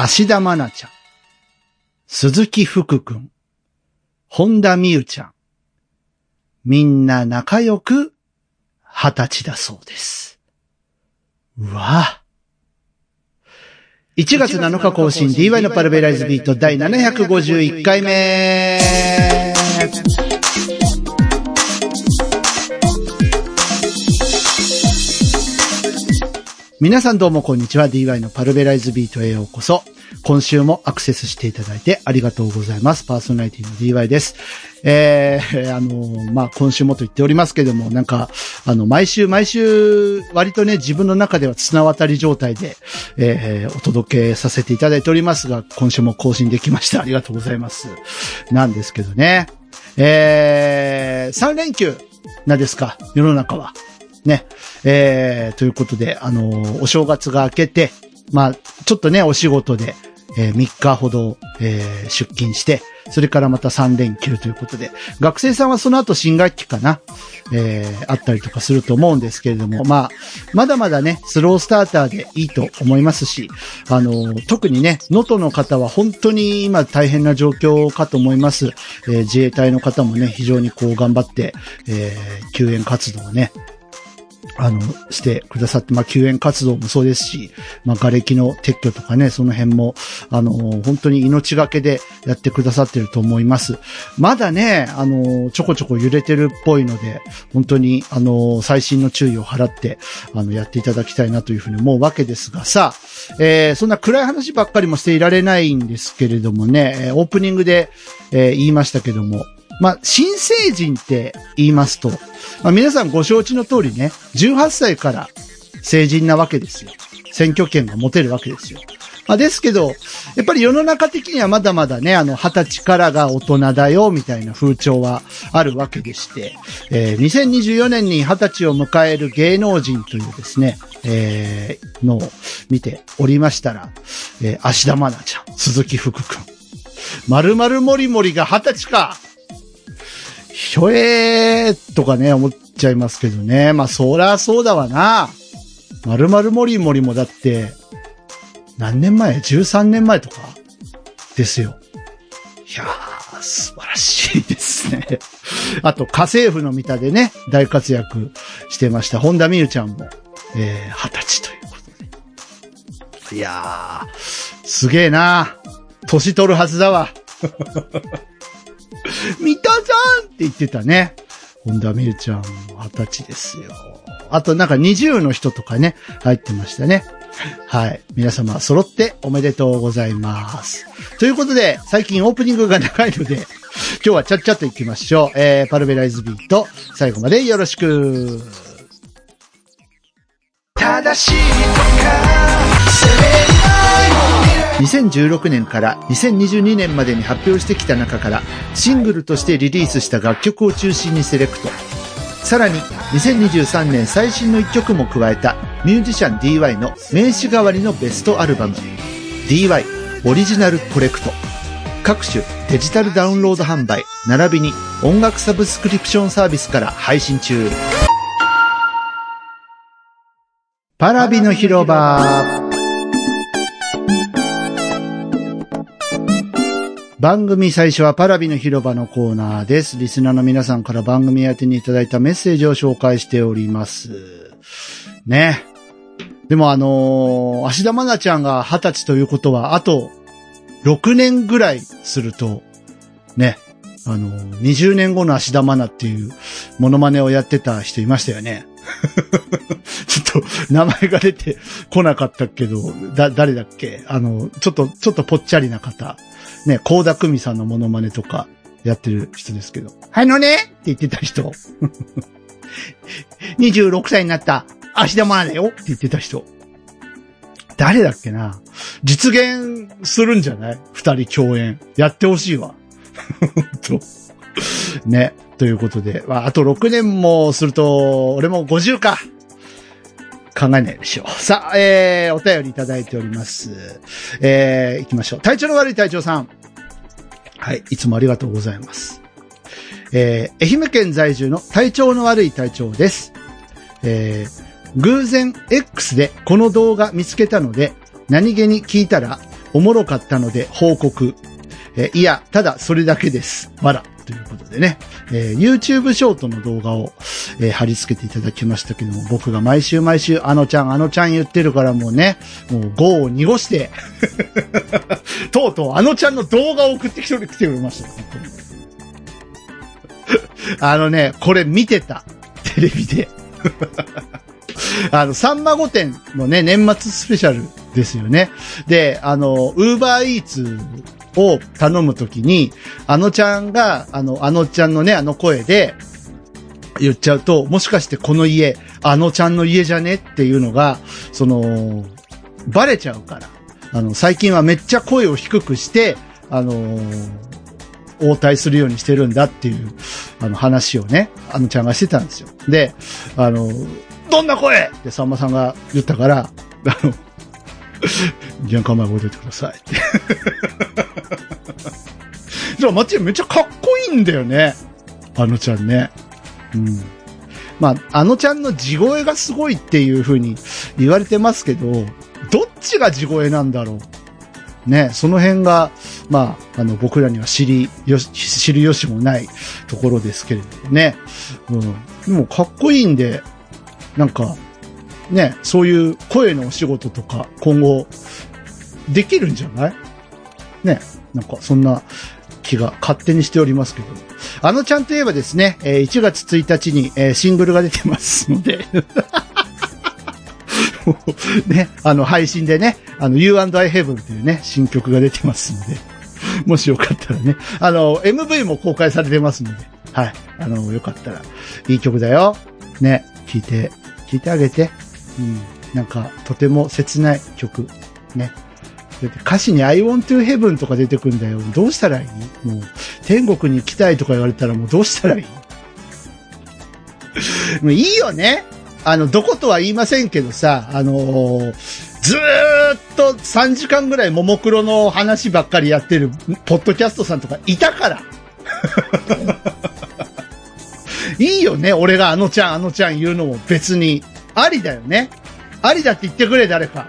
芦田愛菜ちゃん、鈴木福くん、本田美優ちゃん、みんな仲良く二十歳だそうです。うわ。1月7日更新 DY のパルベライズビート第751回目皆さんどうもこんにちは。DY のパルベライズビートへようこそ。今週もアクセスしていただいてありがとうございます。パーソナリティの DY です。えー、あの、まあ、今週もと言っておりますけども、なんか、あの、毎週毎週、割とね、自分の中では綱渡り状態で、えー、お届けさせていただいておりますが、今週も更新できました。ありがとうございます。なんですけどね。えー、3連休なんですか、世の中は。ね。えー、ということで、あのーお正月が明けて、まあ、ちょっとね、お仕事で、えー3日ほど、えー出勤して、それからまた3連休ということで、学生さんはその後新学期かな、えーあったりとかすると思うんですけれども、まあ、まだまだね、スロースターターでいいと思いますし、あの特にね、能登の方は本当に今大変な状況かと思います。えー自衛隊の方もね、非常にこう頑張って、えー救援活動をね、あの、してくださって、まあ、救援活動もそうですし、まあ、瓦礫の撤去とかね、その辺も、あの、本当に命がけでやってくださってると思います。まだね、あの、ちょこちょこ揺れてるっぽいので、本当に、あの、最新の注意を払って、あの、やっていただきたいなというふうに思うわけですが、さあ、えーそんな暗い話ばっかりもしていられないんですけれどもね、えオープニングで、えー言いましたけども、まあ、新成人って言いますと、まあ、皆さんご承知の通りね、18歳から成人なわけですよ。選挙権が持てるわけですよ。まあ、ですけど、やっぱり世の中的にはまだまだね、あの、20歳からが大人だよ、みたいな風潮はあるわけでして、えー2024年に20歳を迎える芸能人というですね、えーのを見ておりましたら、えー芦田愛菜ちゃん、鈴木福くん、まるまるもりもりが20歳かひょえーとかね、思っちゃいますけどね。まあ、そらそうだわな。まるまるもりもりもだって、何年前 ?13 年前とか？ですよ。いやー、素晴らしいですね。あと、家政婦の見たでね、大活躍してました。本田美優ちゃんも、えー、20歳ということで。いやー、すげえな。年取るはずだわ。見たじゃんって言ってたね。本田美優ちゃん二十歳ですよ。あとなんか20の人とかね、入ってましたね。はい。皆様揃っておめでとうございます。ということで、最近オープニングが長いので、今日はちゃっちゃと行きましょう。えー、パルベライズビート、最後までよろしく。正しい2016年から2022年までに発表してきた中からシングルとしてリリースした楽曲を中心にセレクト。さらに2023年最新の一曲も加えたミュージシャン DY の名刺代わりのベストアルバム DY オリジナルコレクト。各種デジタルダウンロード販売並びに音楽サブスクリプションサービスから配信中。パラビの広場。番組最初はパラビの広場のコーナーです。リスナーの皆さんから番組宛てにいただいたメッセージを紹介しております。ね。でもあのー、芦田愛菜ちゃんが二十歳ということは、あと6年ぐらいすると、ね。あのー、20年後の芦田愛菜っていうモノマネをやってた人いましたよね。ちょっと名前が出てこなかったけど、だ、誰だっけ？あの、ちょっと、ちょっとぽっちゃりな方。ね、高田久美さんのモノマネとかやってる人ですけど。あのね？って言ってた人。26歳になった芦田愛菜だよって言ってた人。誰だっけな実現するんじゃない？二人共演。やってほしいわ。とね。ということで、まあ、あと6年もすると、俺も50か。考えないでしょう。さあ、えー、お便りいただいております。えー、行きましょう。体調の悪い隊長さん。はい、いつもありがとうございます。えー、愛媛県在住の体調の悪い隊長です。えー、偶然 X でこの動画見つけたので、何気に聞いたら、おもろかったので報告。えいや、ただそれだけです。わら。ということでね、えー YouTube ショートの動画を、えー貼り付けていただきましたけども、僕が毎週毎週あのちゃん、あのちゃん言ってるからもうね、もう業を濁して、とうとうあのちゃんの動画を送ってきてくれました。あのね、これ見てた。テレビで。あの、さんま御殿のね、年末スペシャルですよね。で、あの、ウーバーイーツを頼むときに、あのちゃんが、あの、あのちゃんのね、あの声で、言っちゃうと、もしかしてこの家、あのちゃんの家じゃねっていうのが、その、バレちゃうから。あの、最近はめっちゃ声を低くして、あの応対するようにしてるんだっていう、あの話をね、あのちゃんがしてたんですよ。で、あの、どんな声？ってさんまさんが言ったから、あの、玄関前置いといてください。じゃあ、マッチめっちゃかっこいいんだよね。あのちゃんね。うん。まあ、あのちゃんの地声がすごいっていう風に言われてますけど、どっちが地声なんだろう。ね、その辺が、まあ、あの、僕らには知りよし、知る由もないところですけれどもね。うん。でも、かっこいいんで、なんか、ね、そういう声のお仕事とか、今後、できるんじゃない？ね、なんか、そんな気が勝手にしておりますけど。あのちゃんといえばですね、え1月1日に、えシングルが出てますので、ね、あの、配信でね、あの、You and I Heaven というね、新曲が出てますので、もしよかったらね、あの、MV も公開されてますので、はい、あの、よかったら、いい曲だよ。ね、聴いて、聴いてあげて。うん、なんか、とても切ない曲。ね。歌詞に I want to heaven とか出てくんだよ。どうしたらいい？もう、天国に行きたいとか言われたらもうどうしたらいい？もういいよね。あの、どことは言いませんけどさ、あのーずーっと3時間ぐらいももクロの話ばっかりやってるポッドキャストさんとかいたから。いいよね。俺があのちゃん、あのちゃん言うのも別に。ありだよね。ありだって言ってくれ、誰か。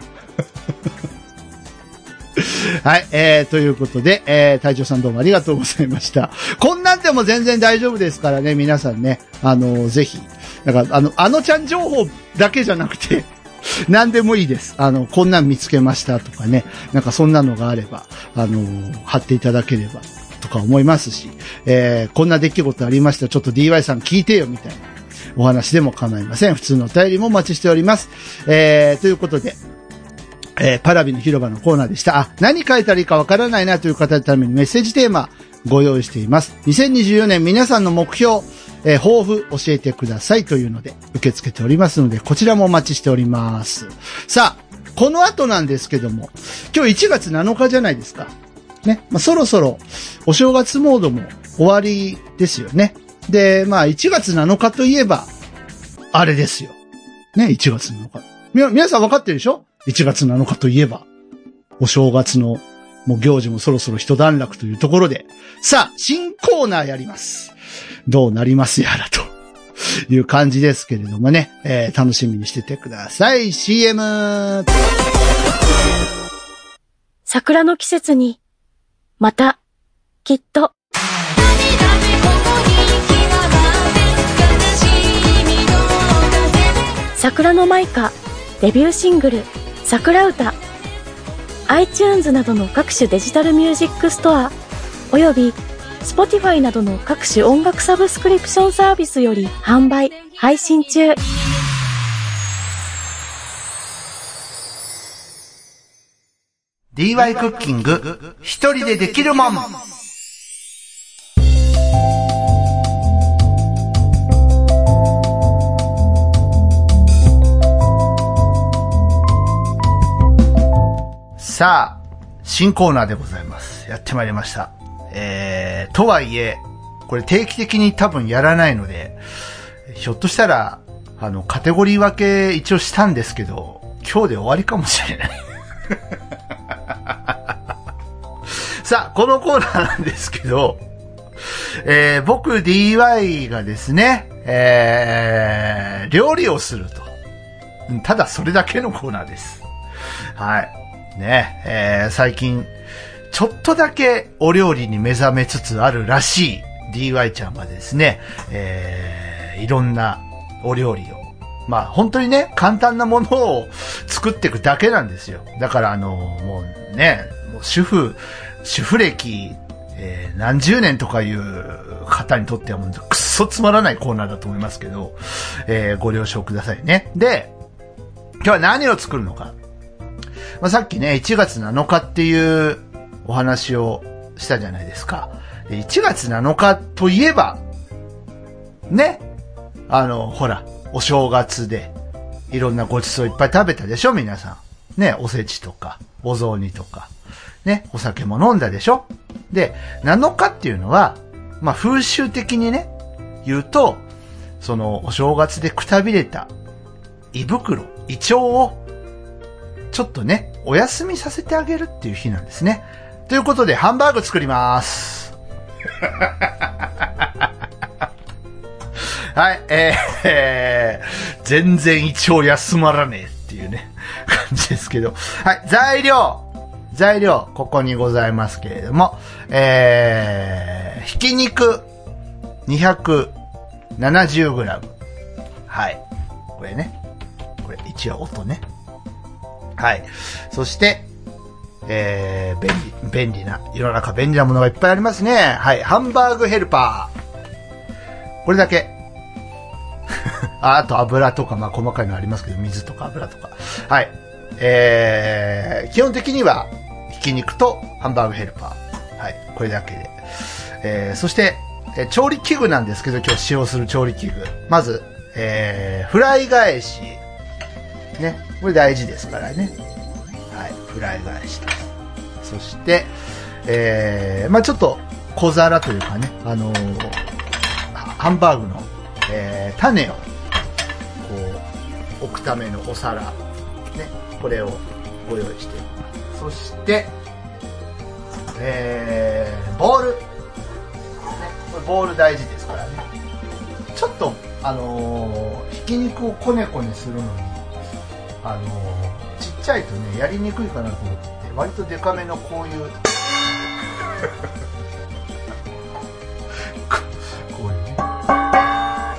はい、えー、ということで、えー、隊長さんどうもありがとうございました。こんなんでも全然大丈夫ですからね、皆さんね、あのぜひ。だから、あの、あのちゃん情報だけじゃなくて、何でもいいです。あの、こんなん見つけましたとかね、なんかそんなのがあれば、あの貼っていただければ、とか思いますし、えー、こんな出来事ありましたちょっと DY さん聞いてよ、みたいなお話でも構いません。普通のお便りもお待ちしております。えー、ということで、えーパラビの広場のコーナーでした。あ、何書いたらいいかわからないなという方のためにメッセージテーマご用意しています。2024年皆さんの目標、えー抱負教えてくださいというので受け付けておりますので、こちらもお待ちしております。さあ、この後なんですけども、今日1月7日じゃないですか。ね。まあ、そろそろお正月モードも終わりですよね。で、まあ1月7日といえば、あれですよ。ね、1月7日。み、皆さん分かってるでしょ ?1 月7日といえば、お正月の、もう行事もそろそろ一段落というところで、さあ、新コーナーやります。どうなりますやらと。いう感じですけれどもね、えー楽しみにしててください。CM! 桜の季節に、また、きっと、桜のマイカ、デビューシングル、桜歌、iTunes などの各種デジタルミュージックストア、および Spotify などの各種音楽サブスクリプションサービスより販売、配信中。DY クッキング、一人でできるもん。さあ、新コーナーでございます。やってまいりました。えー、とはいえ、これ定期的に多分やらないので、ひょっとしたら、あの、カテゴリー分け一応したんですけど、今日で終わりかもしれない。さあ、このコーナーなんですけど、えー僕 DY がですね、えー料理をすると。ただそれだけのコーナーです。はい。ね、えー、最近、ちょっとだけお料理に目覚めつつあるらしい DY ちゃんはですね、えー、いろんなお料理を、まあ本当にね、簡単なものを作っていくだけなんですよ。だからあの、もうね、もう主婦、主婦歴、えー、何十年とかいう方にとってはもうくっそつまらないコーナーだと思いますけど、えー、ご了承くださいね。で、今日は何を作るのか。まあ、さっきね、1月7日っていうお話をしたじゃないですか。1月7日といえば、ね、あの、ほら、お正月で、いろんなごちそういっぱい食べたでしょ？皆さん。ね、おせちとか、お雑煮とか、ね、お酒も飲んだでしょ？で、7日っていうのは、まあ、風習的にね、言うと、その、お正月でくたびれた胃袋、胃腸を、ちょっとね、お休みさせてあげるっていう日なんですね。ということで、ハンバーグ作ります。はい、えー、えー、全然胃腸休まらねえっていうね、感じですけど。はい、材料材料、ここにございますけれども、えー、ひき肉 270g。はい。これね。これ一応音ね。はい。そして、えー、便利、便利な、世の中便利なものがいっぱいありますね。はい。ハンバーグヘルパー。これだけ。あと油とか、まあ細かいのありますけど、水とか油とか。はい。えー、基本的には、ひき肉とハンバーグヘルパー。はい。これだけで。えー、そして、えー、調理器具なんですけど、今日使用する調理器具。まず、えー、フライ返し。ね。これ大事ですからね。はい。フライ返しと。そして、えー、まあちょっと小皿というかね、あのー、ハンバーグの、えー、種を、こう、置くためのお皿。ね。これをご用意しています。そして、えー、ボール。ね。これボール大事ですからね。ちょっと、あのー、ひき肉をこねこねするのに、あの、ちっちゃいとね、やりにくいかなと思って、割とデカめのこういう、こういうね、は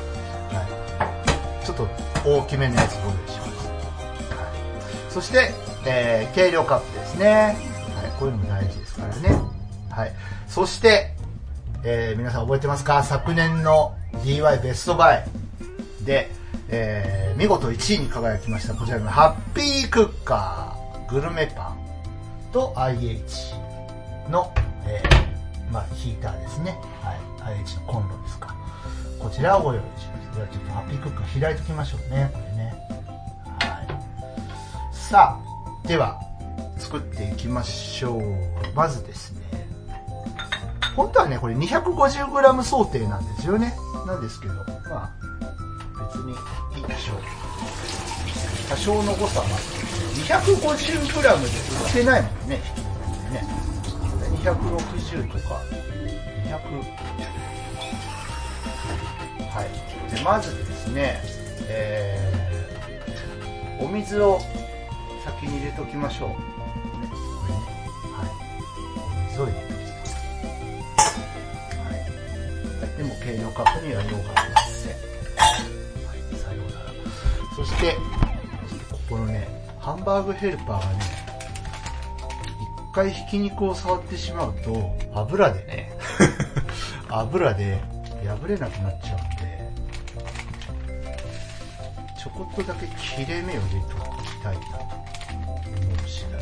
い、ちょっと大きめのやつご用意します。はい、そして、えー、計量カップですね。はい、こういうのも大事ですからね。はい。そして、えー、皆さん覚えてますか？昨年の DY ベストバイで、えー、見事1位に輝きましたこちらのハッピークッカーグルメパンと IH の、えー、まあ、ヒーターですね。はい。IH のコンロですか。こちらをご用意しました。ではちょっとハッピークッカー開いておきましょうね。これね。はい。さあ、では、作っていきましょう。まずですね、本当はね、これ 250g 想定なんですよね。なんですけど、まあ、別にいいでしょう。多少の誤差は 250g で売ってないもんね、ね。260とか、200。はい。で、まずですね、えー、お水を先に入れときましょう。ね。はい。お水を入れてでも計量カップには用がありません。そして、ここのね、ハンバーグヘルパーがね、一回ひき肉を触ってしまうと、油でね、油で破れなくなっちゃうんで、ちょこっとだけ切れ目を入れておきたいなと思う次第。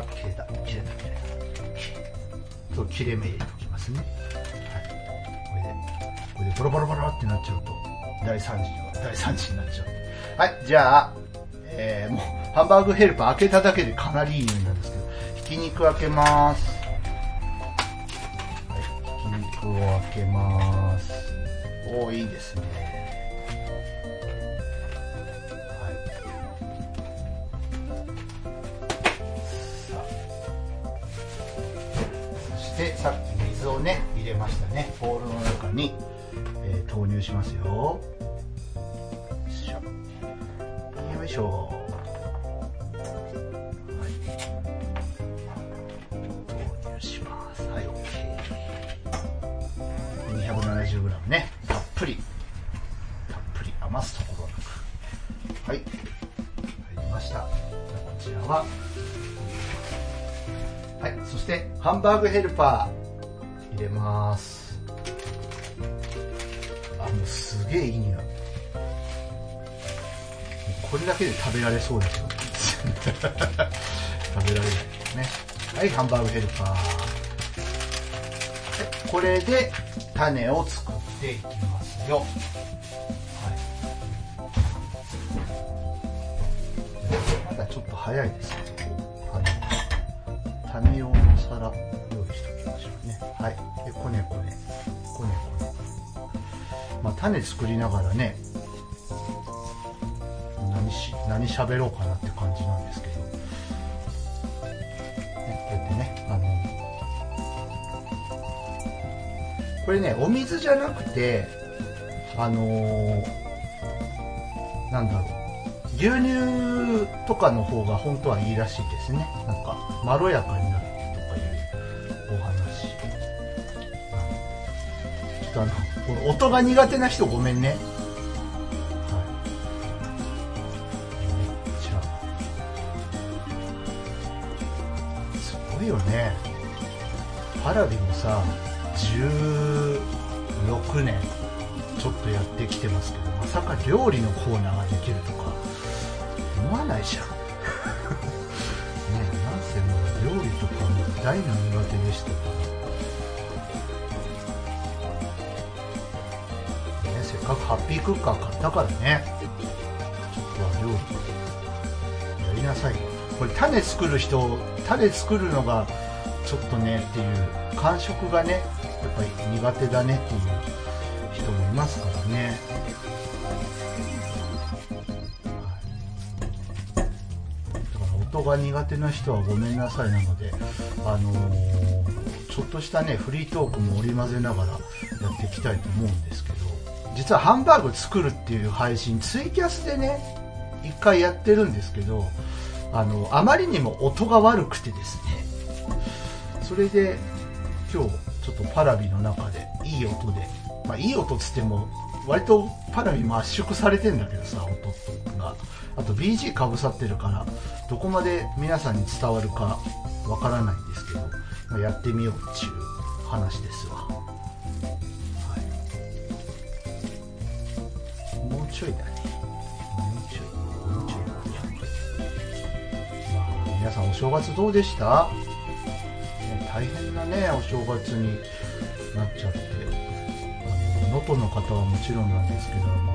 あ、切れた、切れた、切れた。切れ目入れておきますね。これでボロボロボロってなっちゃうと大惨事は大惨事になっちゃうはい。じゃあ、えー、もうハンバーグヘルパー開けただけでかなりいい匂いなんですけどひき肉開けます。はい。ひき肉を開けます。おおい。いですねそしてさっき水をね入れましたね。ボウルの中に、投入しますよ。よいしょ。いしょ、はい、投入します。はい OK270g ね。たっぷり。たっぷり余すところなく。はい。入りました。こちらは。はい。そしてハンバーグヘルパー。だけで食べられそうですよ。食べられないですね。はい、ハンバーグヘルパー。これで種を作っていきますよ。はい。まだちょっと早いですね、はい、種用の皿用意しておきましょうね。はい。で、こねこね。こねこね。まあ、種作りながらね、何、喋ろうかなって感じなんですけど。ね、こうやってね、あの、これね、お水じゃなくて、あのーなんだろう、牛乳とかの方が本当はいいらしいですね。なんか、まろやかになるとかいうお話。ちょっとあ、の音が苦手な人ごめんね。ラビもさ、16年ちょっとやってきてますけどまさか料理のコーナーができるとか思わないじゃん。ねえなんせもう料理とかも大の苦手でした。からねせっかくハッピークッカー買ったからね。ちょっとは料理やりなさいこれ種作る人種作るのがちょっとねっていう感触がねやっぱり苦手だねっていう人もいますからね、だから音が苦手な人はごめんなさいなのであのーちょっとしたねフリートークも織り交ぜながらやっていきたいと思うんですけど実はハンバーグ作るっていう配信ツイキャスでね一回やってるんですけどあのあまりにも音が悪くてですねそれで今日ちょっとパラビの中でいい音で、まあいい音っつっても割とパラビも圧縮されてんだけどさ音があと BG かぶさってるからどこまで皆さんに伝わるかわからないんですけど、まあやってみようっていう話ですわ、はい、もうちょいだね。もうちょいもうちょい。まあ皆さんお正月どうでした？大変なねお正月になっちゃって。能登の方はもちろんなんですけども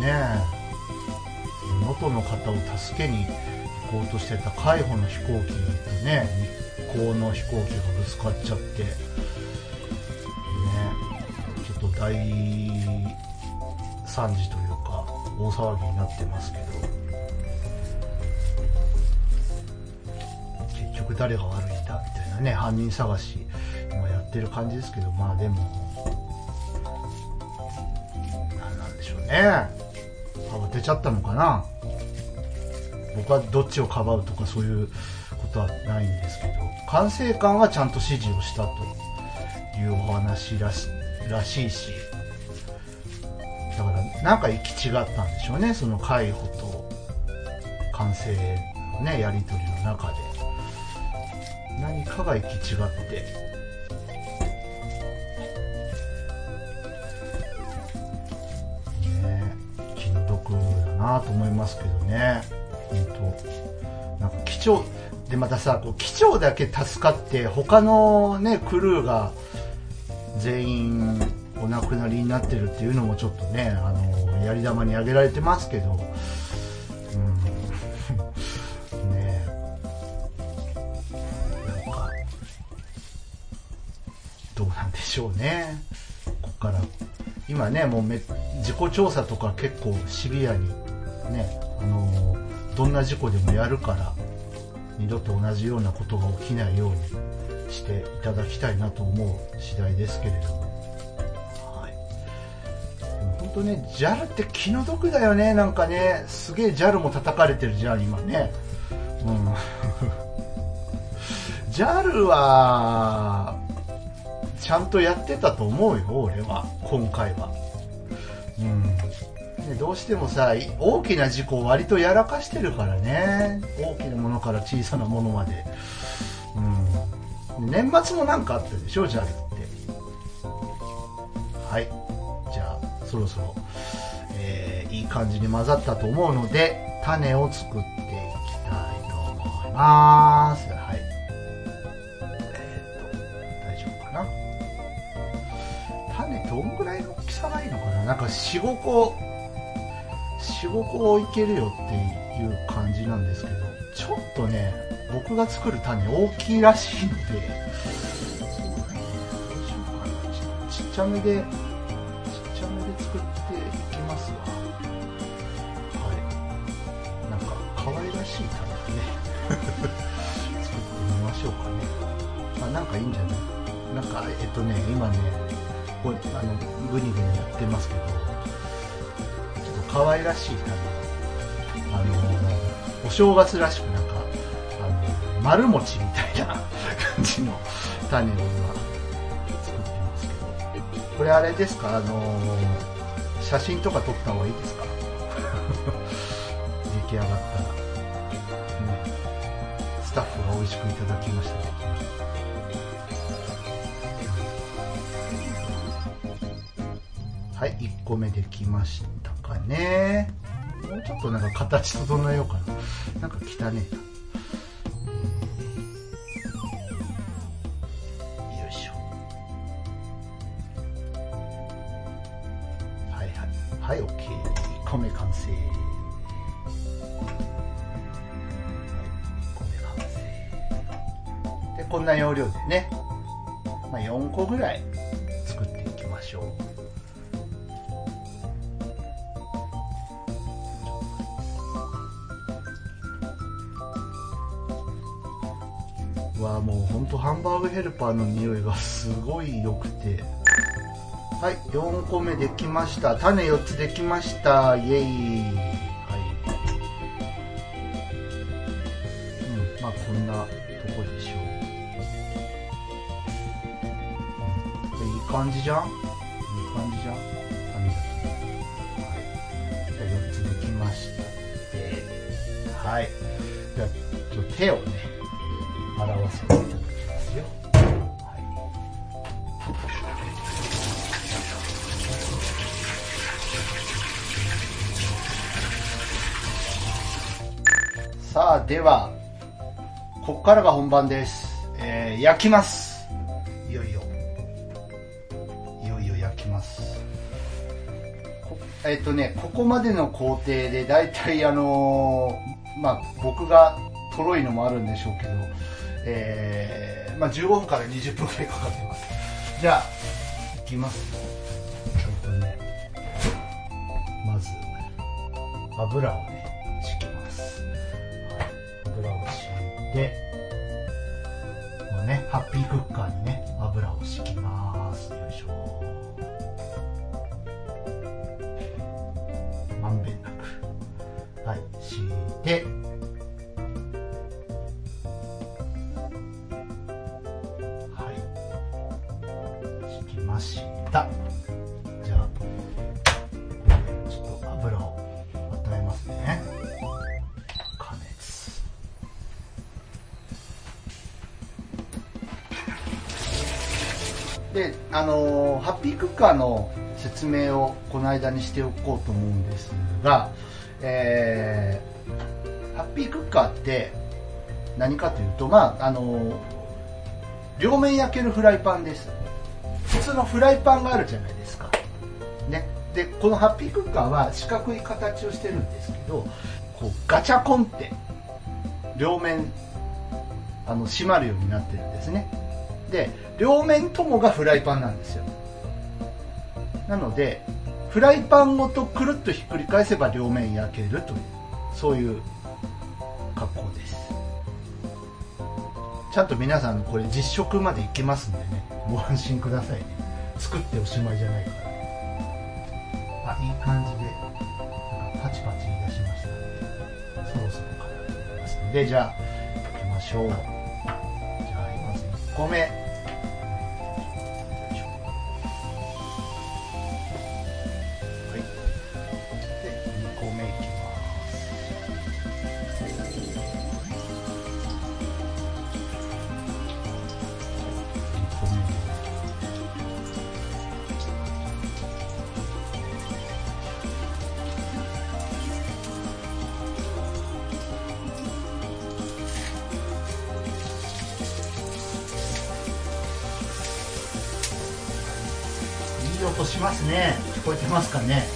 ね能登の方を助けに行こうとしてた海保の飛行機とね日航の飛行機がぶつかっちゃって。ねちょっと大惨事というか大騒ぎになってますけど。結局誰が悪いね犯人探し今やってる感じですけどまあでも何なんでしょうね。慌てちゃったのかな。僕はどっちをかばうとかそういうことはないんですけど管制官はちゃんと指示をしたというお話らしらしいしだからなんか行き違ったんでしょうねその海保と管制のねやり取りの中で。何かが行き違って。ね気の毒だなと思いますけどね。本当。なんか機長でまたさこう機長だけ助かって他のねクルーが全員お亡くなりになってるっていうのもちょっとねあのやり玉に挙げられてますけど。今ねもうめ自己調査とか結構シビアにねあのどんな事故でもやるから二度と同じようなことが起きないようにしていただきたいなと思う次第ですけれども、はい、でも本当ね JAL って気の毒だよねなんかね。すげえ JAL も叩かれてるじゃん今ね。うん。JAL はちゃんとやってたと思うよ俺は。今回は。うん。どうしてもさ大きな事故を割とやらかしてるからね。大きなものから小さなものまで、うん、年末もなんかあったでしょ JAL って。はい。じゃあそろそろ、えーいい感じに混ざったと思うので種を作っていきたいと思います。はい。どんぐらいの大きさがいのかな？なんか45個45個いけるよっていう感じなんですけどちょっとね僕が作る種大きいらしいのでそうねどうしよ。うかなちちっちゃめでちっちゃめで作っていきますわ。はい。なんか可愛らしい種でね 作ってみましょうかね。あなんかいいんじゃない？なんかえっとね今ねこうあのグニグニやってますけどちょっと可愛らしい種あのお正月らしくなんかあの丸餅みたいな感じの種を今作ってますけどこれあれですか？あの写真とか撮った方がいいですか？出来上がった。ら、ね、スタッフが美味しくいただきましたできました。はい、1個目できましたかね。もうちょっとなんか形整えようかな。なんか汚ねえな。よいしょ。はいはい。はい、OK。1個目完成。はい、1個目完成。で、こんな要領でね、まあ、4個ぐらいグヘルパーの匂いがすごい良くて。はい4個目できました。種4つできました。イエイ。こからが本番です。えー焼きます。いよいよ。いよいよ焼きます。えっ、とね、ここまでの工程で、だいたいあのーまあ、僕がとろいのもあるんでしょうけど、えーまあ、15分から20分くらいかかってます。じゃあ、いきます。えっとね、まず、油をね、敷きます。油を敷いて、ね、ハッピークッカーにね、油を敷きます。よいしょ。まんべんなく。はい、敷いて、ピークカーの説明をこの間にしておこうと思うんですが、えーハッピークッカーって何かというと、まあ、あの両面焼けるフライパンです。普通のフライパンがあるじゃないですか。ね。で、このハッピークッカーは四角い形をしてるんですけど、こうガチャコンって両面あの閉まるようになってるんですね。で、両面ともがフライパンなんですよ。なので、フライパンごとくるっとひっくり返せば両面焼けるという、そういう格好です。ちゃんと皆さんこれ実食までいけますんでね、ご安心くださいね。作っておしまいじゃないから。あ、いい感じで、なんかパチパチ言い出しましたので、そろそろかなと思いますので、じゃあ、行きましょう。じゃあ、まず1個目。ますかね。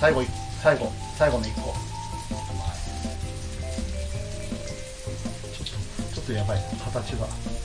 最後最後最後の1個。ちょっとちょっとやばい形が。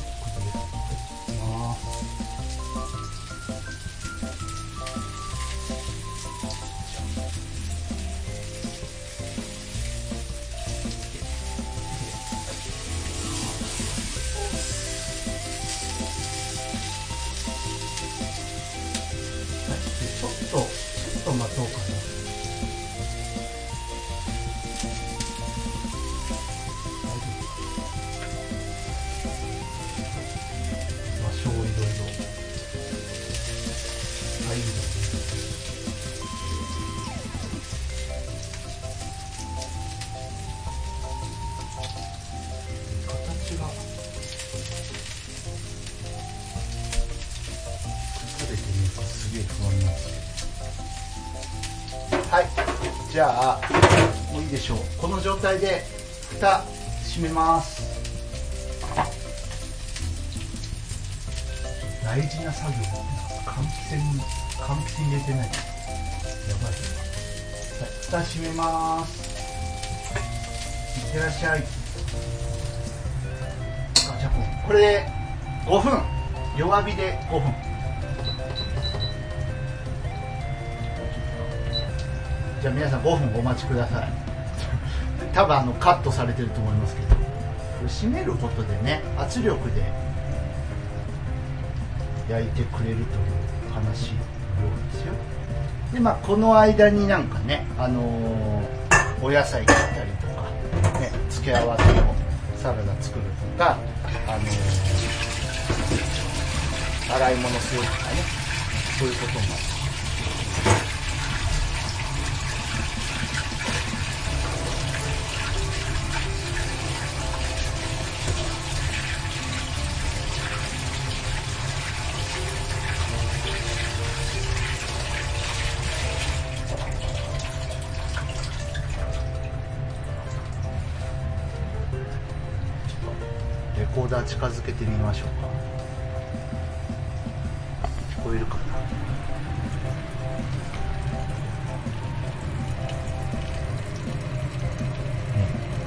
蓋閉めます。いってらっしゃい。あじゃあもうこれで5分。弱火で5分。じゃあ皆さん5分お待ちください。多分あのカットされてると思いますけど。閉めることでね圧力で焼いてくれるという話ようですよ。でまあこの間になんかねあのーお野菜切ったりとか、ね、付け合わせをサラダ作るとかあのー洗い物するとかねそういうこともあるみましょうか。聞こえるかな？ね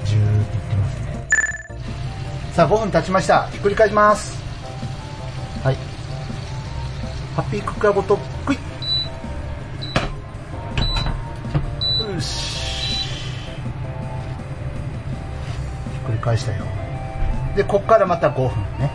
ジューって言ってますね。さあ5分経ちました。ひっくり返します。はい。ハッピークックラボトクイッ。よし。ひっくり返したよ。でここからまた5分ね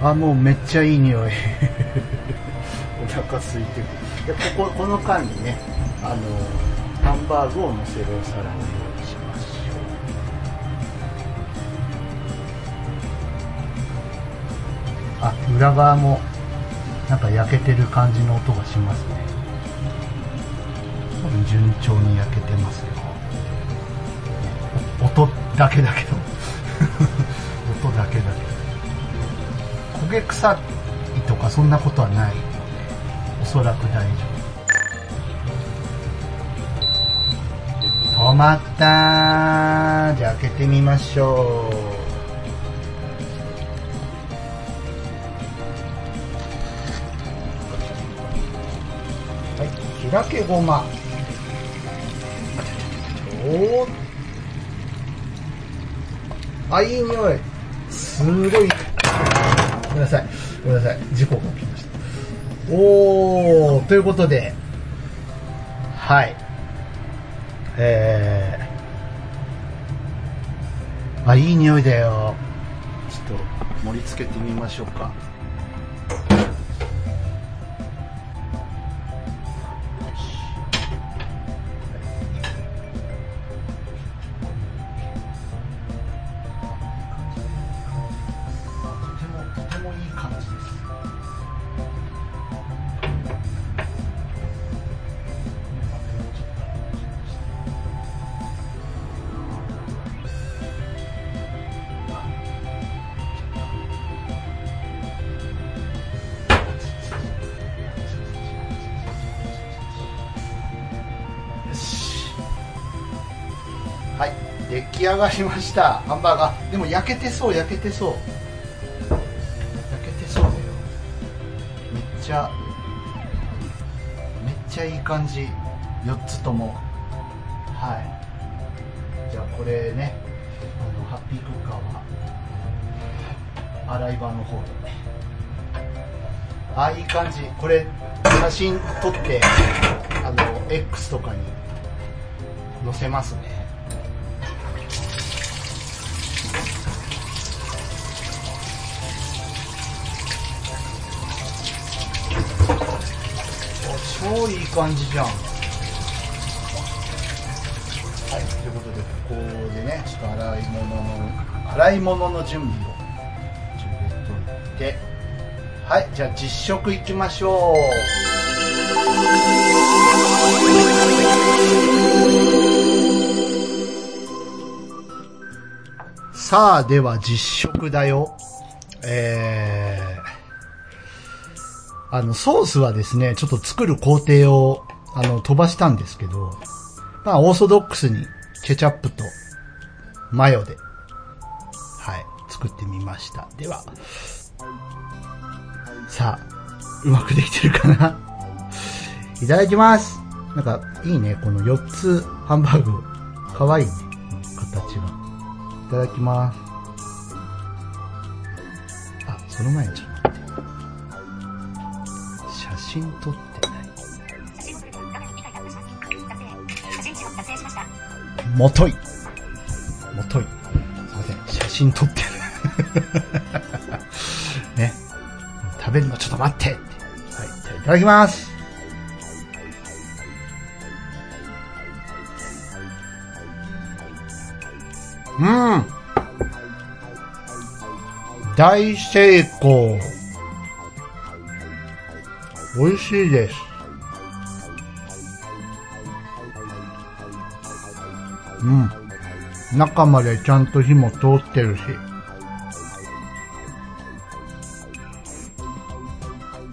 あもうめっちゃいい匂い。お腹空いてくる。でこここの間にねあのハンバーグを乗せるお皿を用意しましょう。あ裏側もなんか焼けてる感じの音がしますね。多分順調に焼けてますよ。音だけだけど。音だけだけど。焦げ臭いとかそんなことはないのでおそらく大丈夫止まったじゃあ開けてみましょうはい、開けごま。おーあ、いい匂い。すごい。ごめんなさい。ごめんなさい。事故が起きました。おお、ということで、はい。えー、あ、いい匂いだよ。ちょっと盛り付けてみましょうか。出来上がりました。ハンバーガー。でも焼けてそう焼けてそう。焼けてそうだよ。めっちゃめっちゃいい感じ。4つとも。はい。じゃあこれねあのハッピークッカーは洗い場の方で。ねあいい感じ。これ写真撮ってあの X とかに載せますね。超いい感じじゃん。はいということでここでねちょっと洗い物の洗い物の準備を準備しといて。はいじゃあ実食いきましょう。さあでは実食だよ。えー、あのソースはですねちょっと作る工程をあの飛ばしたんですけどまあオーソドックスにケチャップとマヨではい作ってみましたではさあ、うまくできてるかな？いただきます。なんか、いいね。この4つハンバーグ。かわいいね。形が。いただきます。あ、その前にちょっと。真撮ってない。もとい。もとい。すいません。写真撮ってる。ね。食べるのちょっと待ってって。はい。じゃあいただきます。うん。大成功。美味しいです。うん。中までちゃんと火も通ってるし。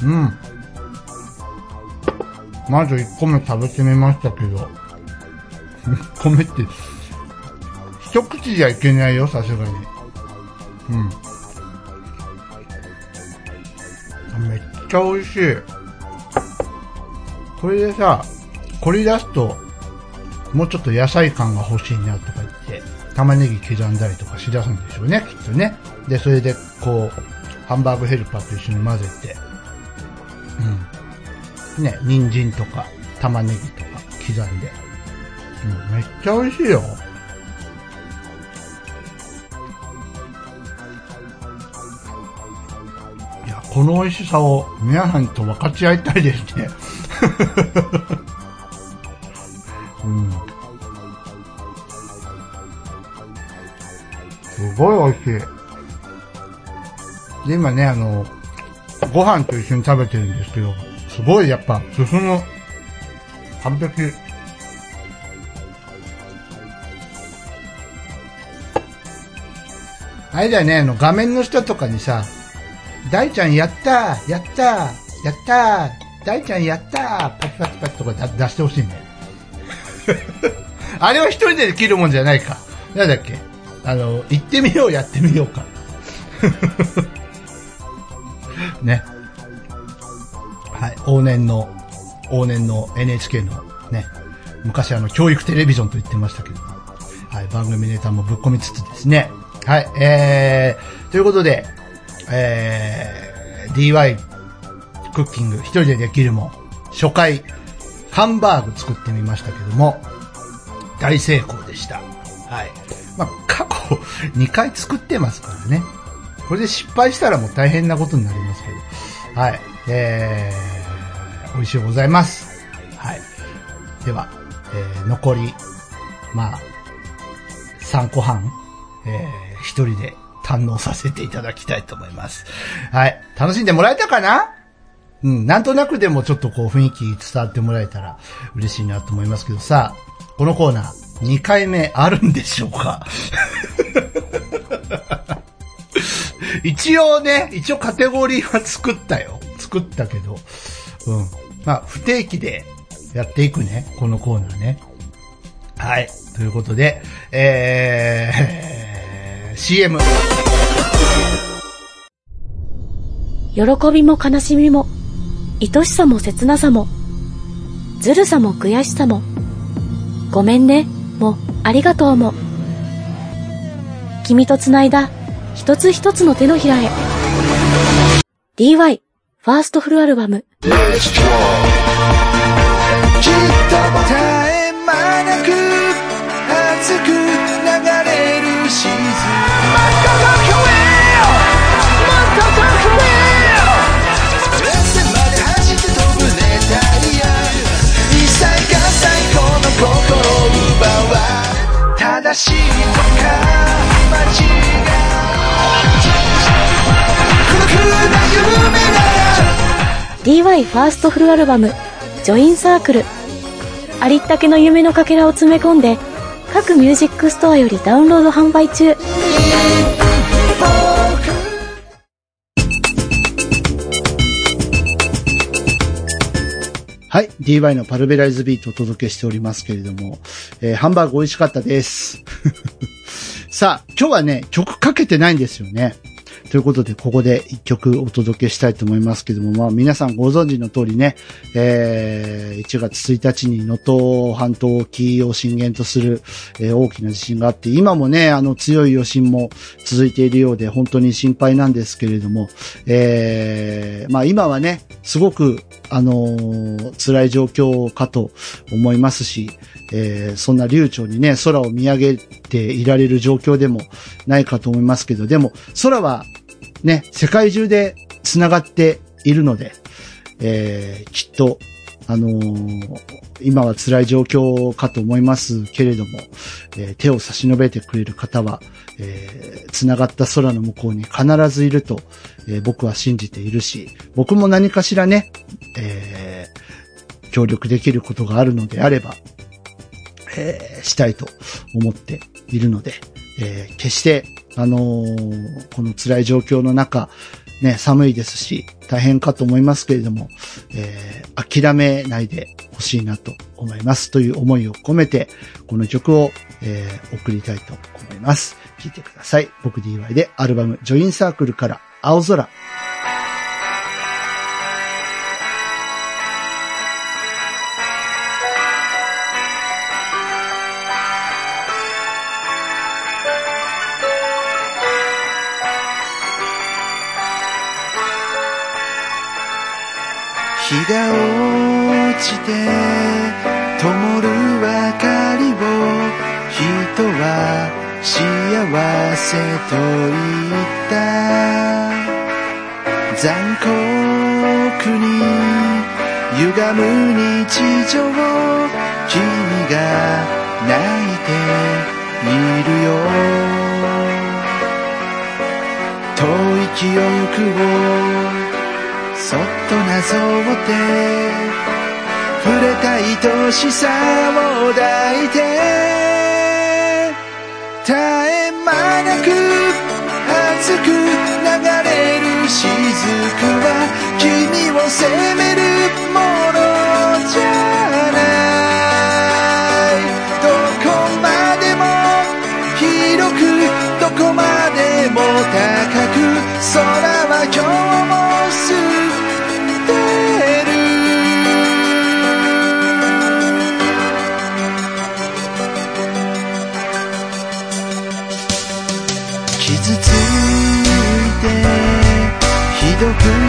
うん。まず1個目食べてみましたけど、1個目って、一口じゃいけないよ、さすがに。うん。めっちゃ美味しい。これでさ、凝り出すと、もうちょっと野菜感が欲しいなとか言って、玉ねぎ刻んだりとかしだすんでしょうね、きっとね。で、それでこう、ハンバーグヘルパーと一緒に混ぜて、うん。ね、人参とか玉ねぎとか刻んで。うん、めっちゃ美味しいよ。いや、この美味しさを皆さんと分かち合いたいですね。うん。すごい美味しい。で、今ね、あの、ご飯と一緒に食べてるんですけど、すごいやっぱ進む。完璧。あれだよね、あの画面の下とかにさ、大ちゃんやったーやったーやったー大ちゃんやったーパチパチパチとか出出してほしいね。あれは一人でできるもんじゃないか。なんだっけ？あの、行ってみようやってみようか。ね。はい。往年の、往年の NHK のね、昔あの、教育テレビジョンと言ってましたけど、はい。番組ネタもぶっ込みつつですね。はい。えー、ということで、えー、DY クッキング、一人でできるもん、初回、ハンバーグ作ってみましたけども、大成功でした。はい。まあ、過去2回作ってますからね。これで失敗したらもう大変なことになりますけど。はい。えー、美味しいございます。はい。では、えー、残り、まあ、3個半、えー、一人で堪能させていただきたいと思います。はい。楽しんでもらえたかな？うん、なんとなくでもちょっとこう雰囲気伝わってもらえたら嬉しいなと思いますけどさ、このコーナー2回目あるんでしょうか？一応ね、一応カテゴリーは作ったよ。作ったけど、うん。まあ、不定期でやっていくね、このコーナーね。はい。ということで、えー、CM。喜びも悲しみも、愛しさも切なさも、ずるさも悔しさも、ごめんね、も、ありがとうも。君と繋いだ、一つ一つの手のひらへ。DY、ファーストフルアルバム。正しいとか間違い孤独な夢なら DY ファーストフルアルバム、ジョインサークル。ありったけの夢のかけらを詰め込んで、各ミュージックストアよりダウンロード販売中。はい。DY のパルベライズビートをお届けしておりますけれども、えーハンバーグ美味しかったです。さあ、今日はね、曲かけてないんですよね。ということで、ここで一曲お届けしたいと思いますけども、まあ皆さんご存知の通りね、えー1月1日に能登半島沖を震源とする、えー大きな地震があって、今もね、あの強い余震も続いているようで、本当に心配なんですけれども、えーまあ今はね、すごく、あのー辛い状況かと思いますし、えーそんな流暢にね、空を見上げていられる状況でもないかと思いますけど、でも、空はね、世界中で繋がっているので、えーきっと、あのー今は辛い状況かと思いますけれども、えー手を差し伸べてくれる方は、えー繋がった空の向こうに必ずいると、えー僕は信じているし、僕も何かしらね、えー協力できることがあるのであれば、えーしたいと思っているので、えー決して、あのーこの辛い状況の中、ね、寒いですし、大変かと思いますけれども、えー諦めないでほしいなと思います。という思いを込めて、この曲を、えー送りたいと思います。聴いてください。僕 DY でアルバム、ジョインサークルから青空。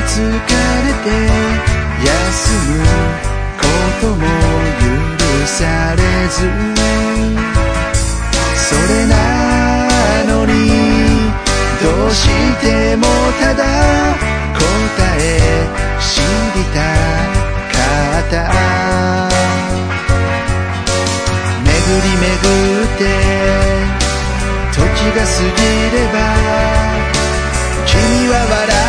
疲れて休むことも許されず。それなのにどうしてもただ答え知りたかった。巡り巡って時が過ぎれば君は笑っ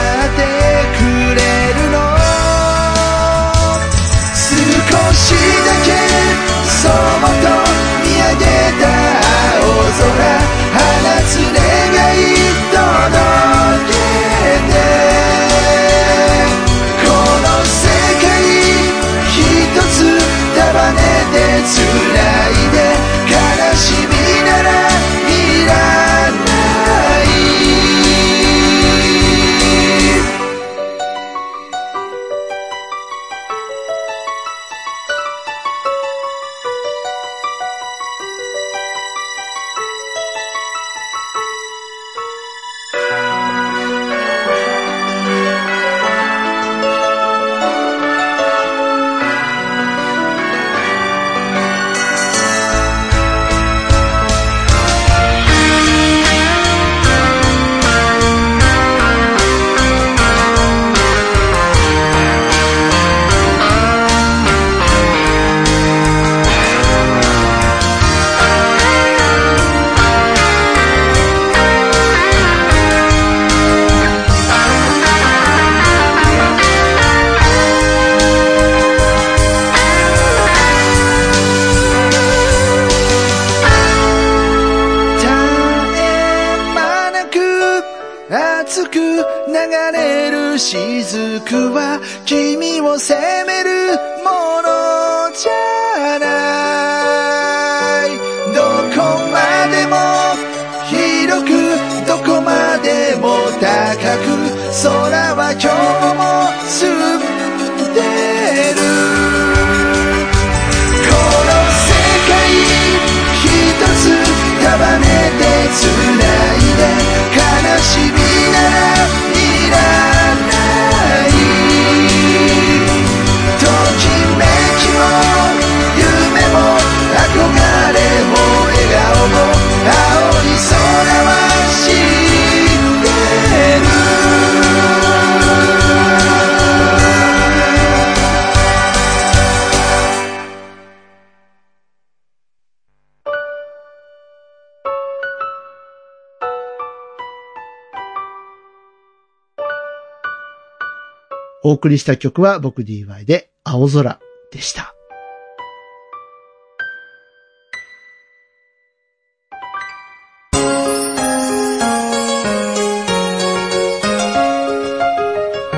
お送りした曲は僕 DY で青空でした。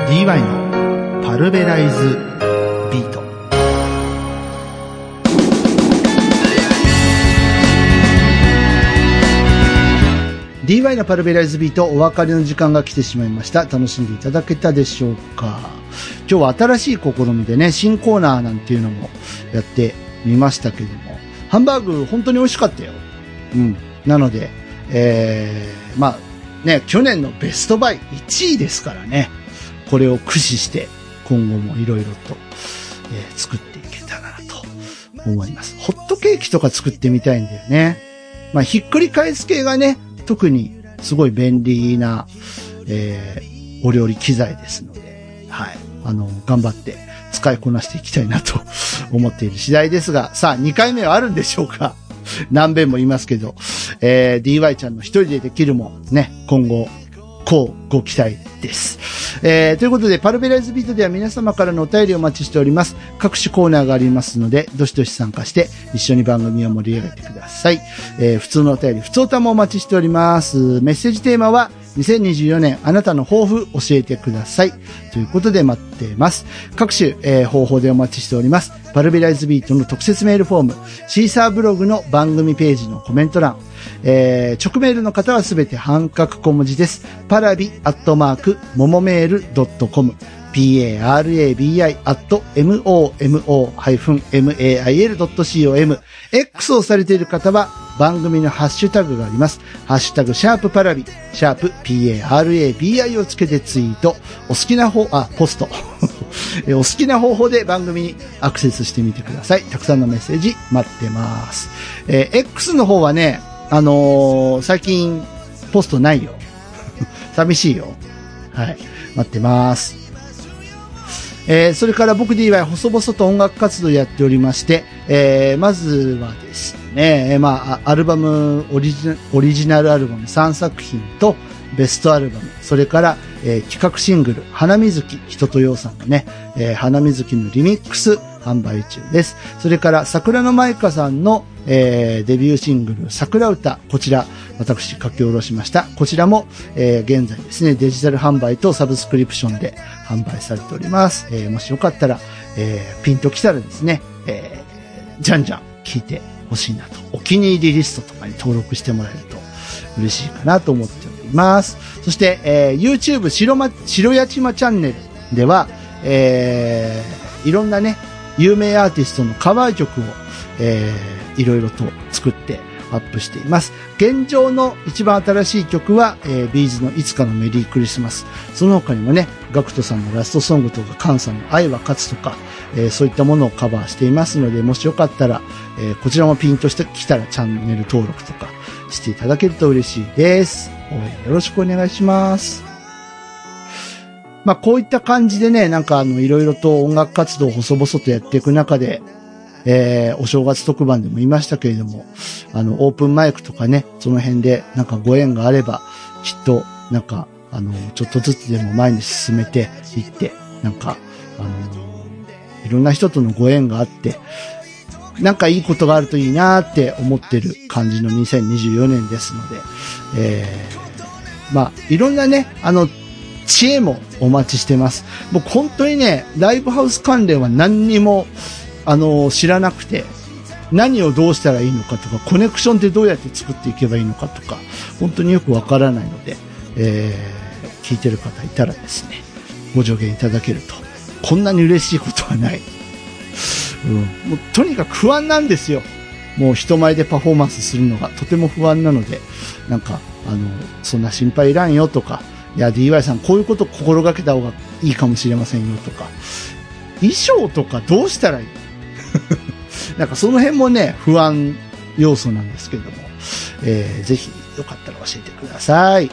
DY のパルベライズビート。DY のパルベライズビートお別れの時間が来てしまいました。楽しんでいただけたでしょうか？今日は新しい試みでね、新コーナーなんていうのもやってみましたけども、ハンバーグ本当に美味しかったよ。うん。なので、えー、まあね、去年のベストバイ1位ですからね、これを駆使して今後もいろいろと、えー作っていけたらなと思います。ホットケーキとか作ってみたいんだよね。まあ、ひっくり返す系がね、特にすごい便利な、えーお料理機材ですので、はい。あの、頑張って使いこなしていきたいなと 思っている次第ですが、さあ、2回目はあるんでしょうか？何遍も言いますけど、えー DY ちゃんの一人でできるもね、今後、こうご期待です。えーということで、パルベライズビートでは皆様からのお便りをお待ちしております。各種コーナーがありますので、どしどし参加して一緒に番組を盛り上げてください。えー普通のお便り、普通歌もお待ちしております。メッセージテーマは、2024年あなたの抱負教えてください。ということで待っています。各種、えー方法でお待ちしております。パルベライズビートの特設メールフォーム、シーサーブログの番組ページのコメント欄、えー直メールの方はすべて半角小文字です。パラビアットマーク、ももメールドットコム。parabi アット momo-mail.com。X をされている方は、番組のハッシュタグがあります。ハッシュタグ、シャープパラビ、シャープ PARABI をつけてツイート。お好きな方、あ、ポスト。お好きな方法で番組にアクセスしてみてください。たくさんのメッセージ待ってます。えー X の方はね、あのー最近ポストないよ。寂しいよ。はい。待ってます。えーそれから僕 DY 細々と音楽活動やっておりまして、えーまずはですね、えーまあ、アルバムオリジナ、オリジナルアルバム3作品と、ベストアルバム、それから、えー企画シングル、花水木、人とようさんのね、えー花水木のリミックス販売中です。それから、桜の舞香さんの、えーデビューシングル、桜歌、こちら、私書き下ろしました。こちらも、え現在ですね、デジタル販売とサブスクリプションで販売されております。えもしよかったら、えピンときたらですね、えじゃんじゃん聞いてほしいなと。お気に入りリストとかに登録してもらえると嬉しいかなと思っております。そして、えー YouTube 白ま、白やちまチャンネルでは、えーいろんなね、有名アーティストのカバー曲を、えーいろいろと作ってアップしています。現状の一番新しい曲は、えービーズのいつかのメリークリスマス。その他にもね、ガクトさんのラストソングとか、カンさんの愛は勝つとか、えーそういったものをカバーしていますので、もしよかったら、えーこちらもピンとしてきたらチャンネル登録とかしていただけると嬉しいです。応援よろしくお願いします。まあこういった感じでね、なんかあの、いろいろと音楽活動を細々とやっていく中で、えーお正月特番でも言いましたけれども、あの、オープンマイクとかね、その辺でなんかご縁があれば、きっと、なんか、あの、ちょっとずつでも前に進めていって、なんか、あの、いろんな人とのご縁があって、なんかいいことがあるといいなーって思ってる感じの2024年ですので、えーまあ、いろんなね、あの、知恵もお待ちしてます。僕本当にね、ライブハウス関連は何にも、あの、知らなくて、何をどうしたらいいのかとか、コネクションってどうやって作っていけばいいのかとか、本当によくわからないので、えー聞いてる方いたらですね、ご助言いただけると、こんなに嬉しいことはない。うん、もうとにかく不安なんですよ。もう人前でパフォーマンスするのがとても不安なので、なんか、あの、そんな心配いらんよとか、いや、DY さんこういうこと心がけた方がいいかもしれませんよとか、衣装とかどうしたらいいなんかその辺もね、不安要素なんですけども、えーぜひよかったら教えてください。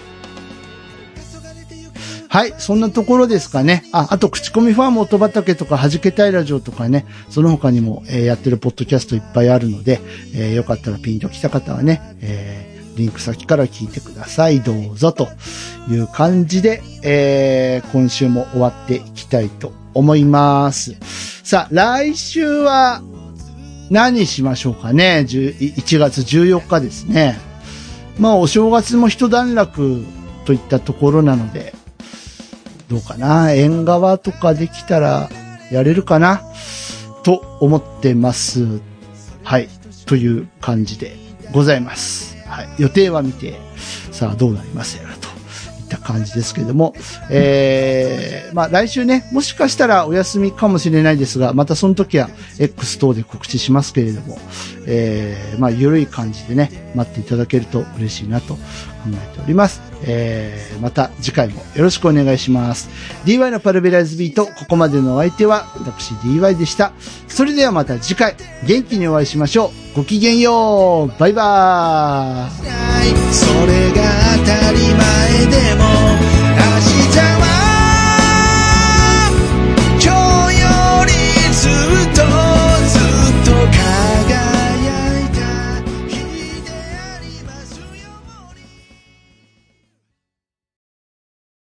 はい、そんなところですかね。あ、あと、口コミファーム音畑とか、弾けたいラジオとかね、その他にも、えーやってるポッドキャストいっぱいあるので、えーよかったらピンと来た方はね、えーリンク先から聞いてください。どうぞ、という感じで、えー今週も終わっていきたいと思います。さあ、来週は、何しましょうかね。1月14日ですね。まあ、お正月も一段落といったところなので、どうかな縁側とかできたらやれるかなと思ってます。はい。という感じでございます。はい。予定は見て、さあどうなりますやらった感じですけれども、えー、まあ来週ね、もしかしたらお休みかもしれないですが、またその時は X 等で告知しますけれども、えー、まあ緩い感じでね、待っていただけると嬉しいなと考えております。えー、また次回もよろしくお願いします。DY のパルベライズビート、ここまでのお相手は私 DY でした。それではまた次回、元気にお会いしましょう。ごきげんようバイバーイそれが当たり前でも